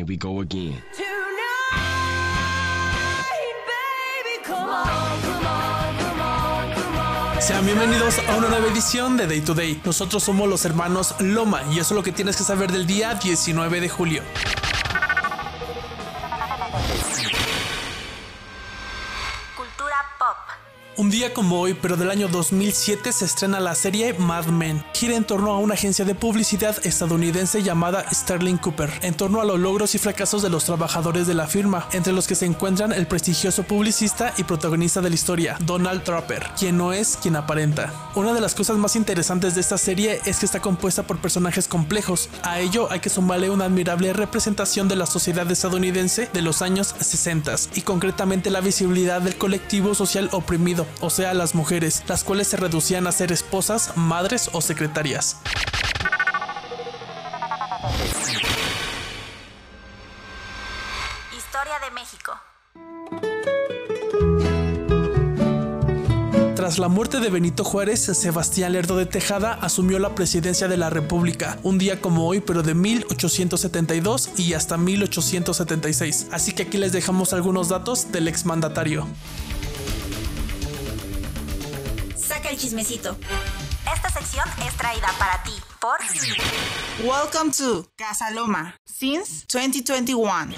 Here we go again. Sean bienvenidos a una nueva edición de Day to Day. Nosotros somos los hermanos Loma y eso es lo que tienes que saber del día 19 de julio. Un día como hoy, pero del año 2007, se estrena la serie Mad Men. Gira en torno a una agencia de publicidad estadounidense llamada Sterling Cooper, en torno a los logros y fracasos de los trabajadores de la firma, entre los que se encuentran el prestigioso publicista y protagonista de la historia, Donald Trapper, quien no es quien aparenta. Una de las cosas más interesantes de esta serie es que está compuesta por personajes complejos. A ello hay que sumarle una admirable representación de la sociedad estadounidense de los años 60 y concretamente la visibilidad del colectivo social oprimido o sea, las mujeres, las cuales se reducían a ser esposas, madres o secretarias. Historia de México. Tras la muerte de Benito Juárez, Sebastián Lerdo de Tejada asumió la presidencia de la República, un día como hoy, pero de 1872 y hasta 1876. Así que aquí les dejamos algunos datos del exmandatario. El chismecito. Esta sección es traída para ti por Welcome to Casa Loma since 2021.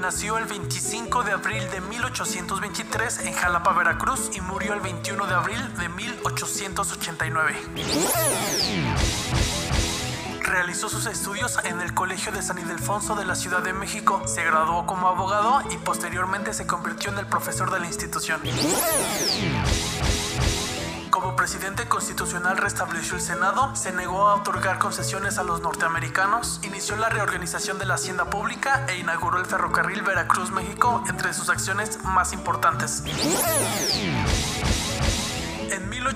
Nació el 25 de abril de 1823 en Jalapa, Veracruz y murió el 21 de abril de 1889. Realizó sus estudios en el Colegio de San Ildefonso de la Ciudad de México. Se graduó como abogado y posteriormente se convirtió en el profesor de la institución. Como presidente constitucional restableció el Senado, se negó a otorgar concesiones a los norteamericanos, inició la reorganización de la hacienda pública e inauguró el ferrocarril Veracruz-México entre sus acciones más importantes.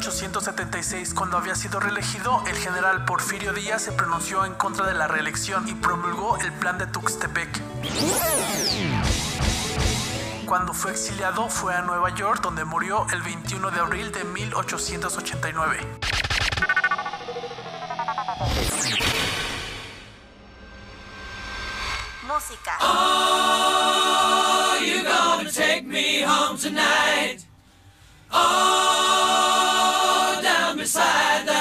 En 1876, cuando había sido reelegido, el general Porfirio Díaz se pronunció en contra de la reelección y promulgó el plan de Tuxtepec. Cuando fue exiliado fue a Nueva York, donde murió el 21 de abril de 1889. Música. take me home tonight? Oh, beside the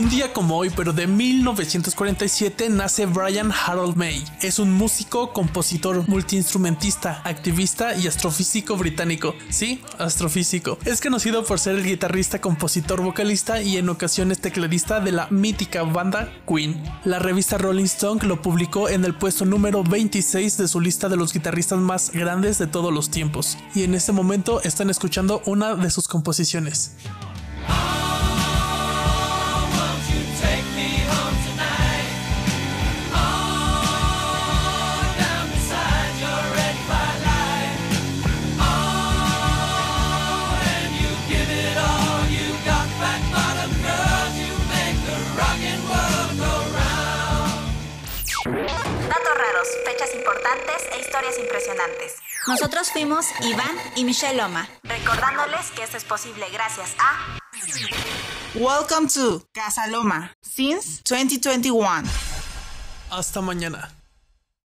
Un día como hoy, pero de 1947, nace Brian Harold May. Es un músico, compositor, multiinstrumentista, activista y astrofísico británico. Sí, astrofísico. Es conocido por ser el guitarrista, compositor, vocalista y en ocasiones tecladista de la mítica banda Queen. La revista Rolling Stone lo publicó en el puesto número 26 de su lista de los guitarristas más grandes de todos los tiempos. Y en este momento están escuchando una de sus composiciones. Fechas importantes e historias impresionantes. Nosotros fuimos Iván y Michelle Loma, recordándoles que esto es posible gracias a Welcome to Casa Loma since 2021. Hasta mañana.